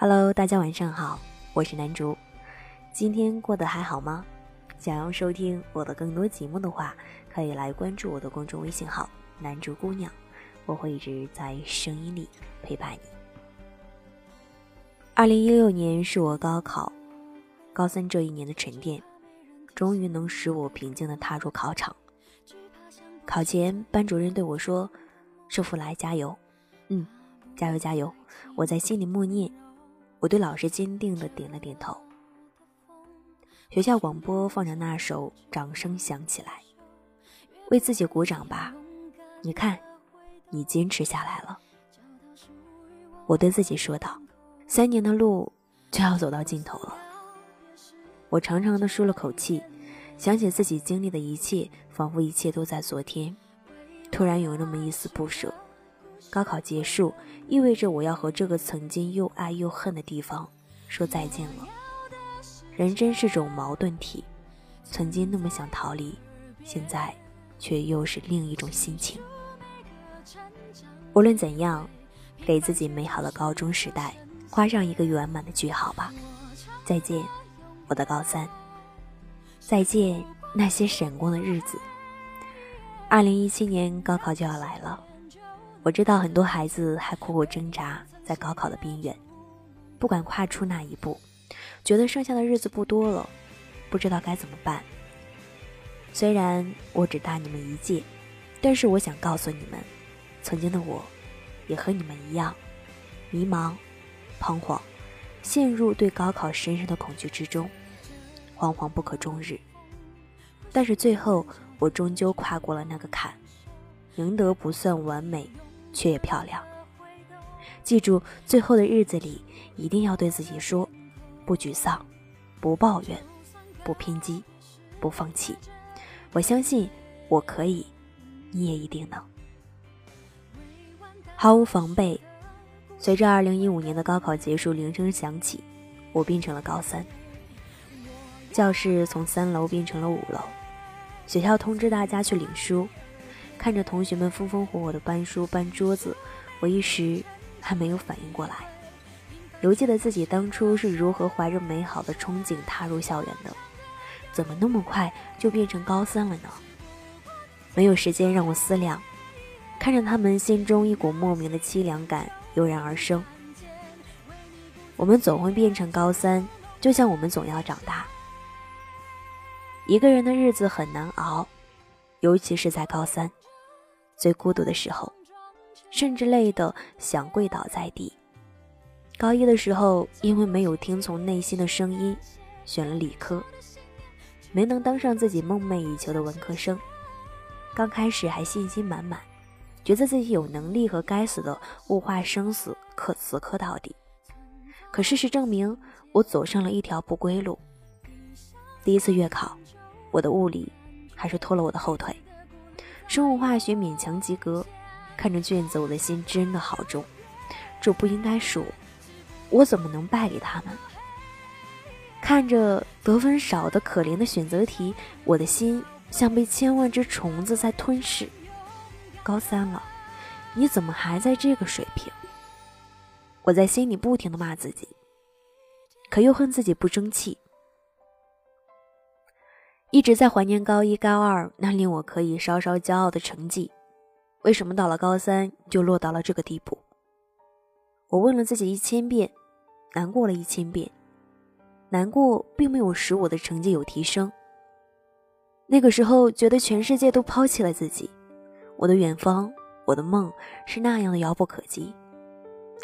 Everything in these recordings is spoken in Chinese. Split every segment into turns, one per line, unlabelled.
Hello，大家晚上好，我是南竹，今天过得还好吗？想要收听我的更多节目的话，可以来关注我的公众微信号“南竹姑娘”，我会一直在声音里陪伴你。二零一六年是我高考高三这一年的沉淀，终于能使我平静地踏入考场。考前，班主任对我说：“师傅来加油。”嗯，加油加油！我在心里默念。我对老师坚定地点了点头。学校广播放着那首，掌声响起来，为自己鼓掌吧！你看，你坚持下来了。我对自己说道：“三年的路就要走到尽头了。”我长长的舒了口气，想起自己经历的一切，仿佛一切都在昨天，突然有那么一丝不舍。高考结束，意味着我要和这个曾经又爱又恨的地方说再见了。人真是种矛盾体，曾经那么想逃离，现在却又是另一种心情。无论怎样，给自己美好的高中时代画上一个圆满的句号吧。再见，我的高三。再见，那些闪光的日子。二零一七年高考就要来了。我知道很多孩子还苦苦挣扎在高考的边缘，不敢跨出那一步，觉得剩下的日子不多了，不知道该怎么办。虽然我只大你们一届，但是我想告诉你们，曾经的我，也和你们一样，迷茫、彷徨，陷入对高考深深的恐惧之中，惶惶不可终日。但是最后，我终究跨过了那个坎，赢得不算完美。却也漂亮。记住，最后的日子里，一定要对自己说：不沮丧，不抱怨，不偏激，不放弃。我相信我可以，你也一定能。毫无防备，随着2015年的高考结束，铃声响起，我变成了高三。教室从三楼变成了五楼，学校通知大家去领书。看着同学们风风火火的搬书搬桌子，我一时还没有反应过来。犹记得自己当初是如何怀着美好的憧憬踏入校园的，怎么那么快就变成高三了呢？没有时间让我思量，看着他们心中一股莫名的凄凉感油然而生。我们总会变成高三，就像我们总要长大。一个人的日子很难熬，尤其是在高三。最孤独的时候，甚至累得想跪倒在地。高一的时候，因为没有听从内心的声音，选了理科，没能当上自己梦寐以求的文科生。刚开始还信心满满，觉得自己有能力和该死的物化生死磕死磕到底。可事实证明，我走上了一条不归路。第一次月考，我的物理还是拖了我的后腿。生物化学勉强及格，看着卷子，我的心真的好重。这不应该是我，我怎么能败给他们？看着得分少的可怜的选择题，我的心像被千万只虫子在吞噬。高三了，你怎么还在这个水平？我在心里不停的骂自己，可又恨自己不争气。一直在怀念高一、高二那令我可以稍稍骄傲的成绩，为什么到了高三就落到了这个地步？我问了自己一千遍，难过了一千遍，难过并没有使我的成绩有提升。那个时候觉得全世界都抛弃了自己，我的远方，我的梦是那样的遥不可及。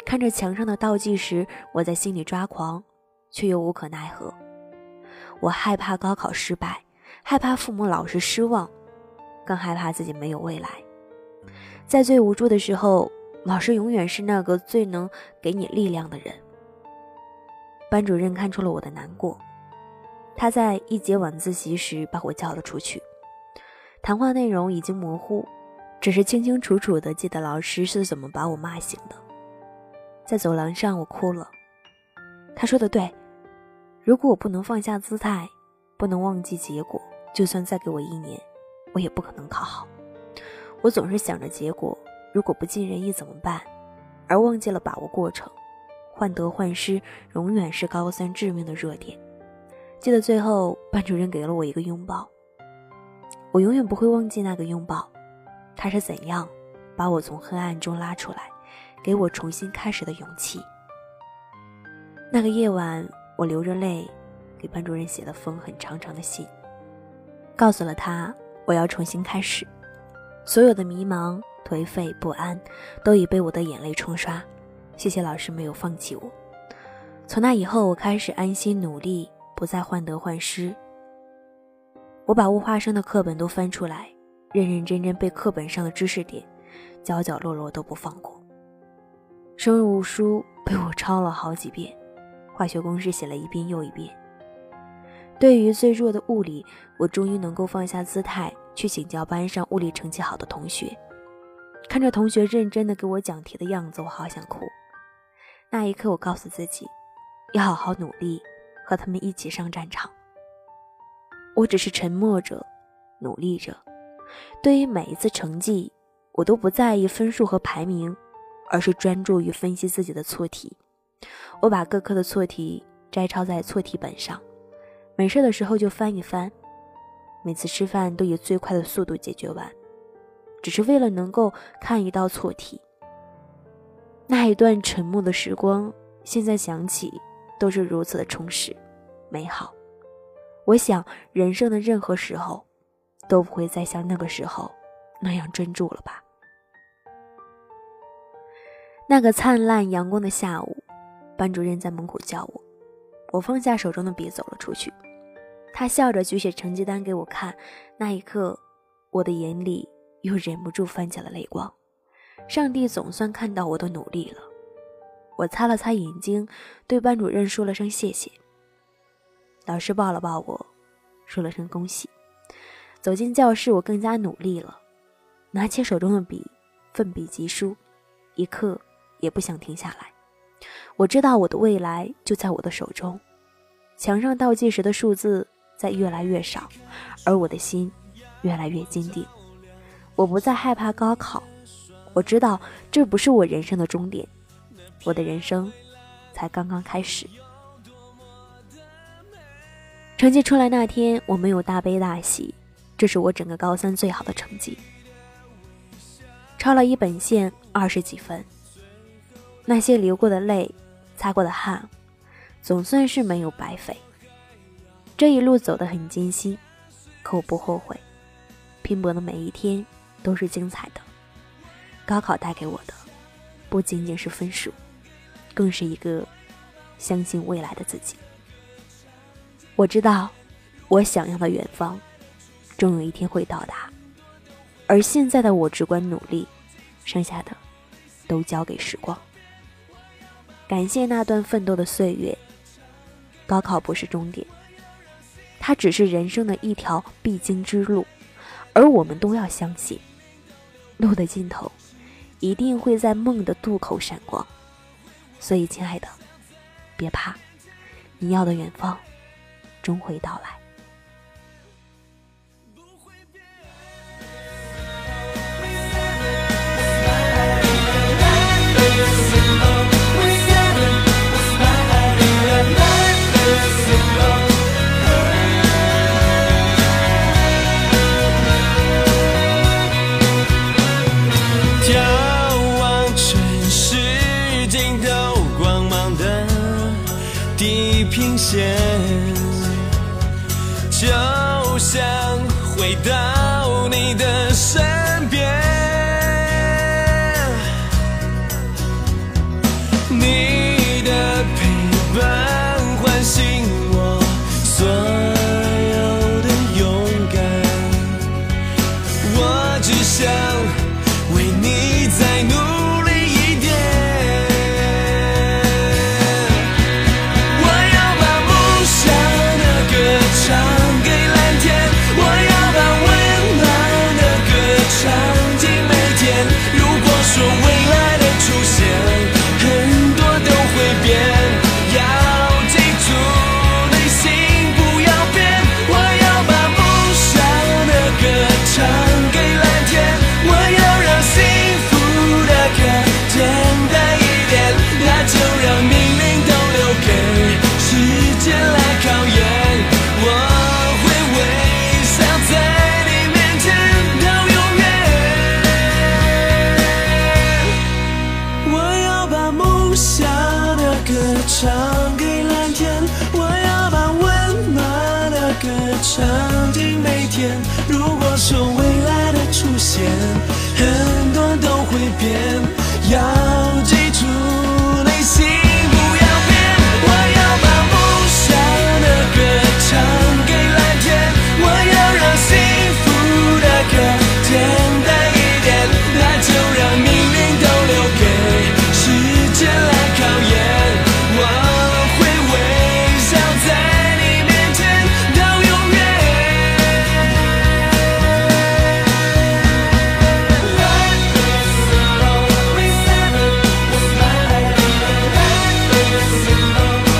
看着墙上的倒计时，我在心里抓狂，却又无可奈何。我害怕高考失败。害怕父母老是失望，更害怕自己没有未来。在最无助的时候，老师永远是那个最能给你力量的人。班主任看出了我的难过，他在一节晚自习时把我叫了出去。谈话内容已经模糊，只是清清楚楚的记得老师是怎么把我骂醒的。在走廊上，我哭了。他说的对，如果我不能放下姿态，不能忘记结果。就算再给我一年，我也不可能考好。我总是想着结果，如果不尽人意怎么办？而忘记了把握过程，患得患失永远是高三致命的弱点。记得最后，班主任给了我一个拥抱，我永远不会忘记那个拥抱。他是怎样把我从黑暗中拉出来，给我重新开始的勇气。那个夜晚，我流着泪，给班主任写了封很长长的信，告诉了他我要重新开始，所有的迷茫、颓废、不安，都已被我的眼泪冲刷。谢谢老师没有放弃我。从那以后，我开始安心努力，不再患得患失。我把物化生的课本都翻出来，认认真真背课本上的知识点，角角落落都不放过。生物书被我抄了好几遍，化学公式写了一遍又一遍。对于最弱的物理，我终于能够放下姿态去请教班上物理成绩好的同学。看着同学认真的给我讲题的样子，我好想哭。那一刻，我告诉自己，要好好努力，和他们一起上战场。我只是沉默着，努力着。对于每一次成绩，我都不在意分数和排名，而是专注于分析自己的错题。我把各科的错题摘抄在错题本上，没事的时候就翻一翻。每次吃饭都以最快的速度解决完，只是为了能够看一道错题。那一段沉默的时光，现在想起都是如此的充实、美好。我想，人生的任何时候，都不会再像那个时候那样专注了吧？那个灿烂阳光的下午，班主任在门口叫我，我放下手中的笔走了出去。他笑着举起成绩单给我看，那一刻，我的眼里又忍不住泛起了泪光。上帝总算看到我的努力了，我擦了擦眼睛，对班主任说了声谢谢。老师抱了抱我，说了声恭喜。走进教室，我更加努力了，拿起手中的笔，奋笔疾书，一刻也不想停下来。我知道我的未来就在我的手中，墙上倒计时的数字在越来越少，而我的心越来越坚定。我不再害怕高考。我知道这不是我人生的终点，我的人生才刚刚开始。成绩出来那天，我没有大悲大喜，这是我整个高三最好的成绩。抄了一本线，二十几分。那些流过的泪，擦过的汗，总算是没有白费。这一路走得很艰辛，可我不后悔。拼搏的每一天都是精彩的。高考带给我的，不仅仅是分数，更是一个相信未来的自己。我知道，我想要的远方，终有一天会到达。而现在的我只管努力，剩下的都交给时光。感谢那段奋斗的岁月。高考不是终点，它只是人生的一条必经之路，而我们都要相信，路的尽头。一定会在梦的渡口闪光，所以，亲爱的，别怕，你要的远方终会到来。
线就像回到未 ensinou.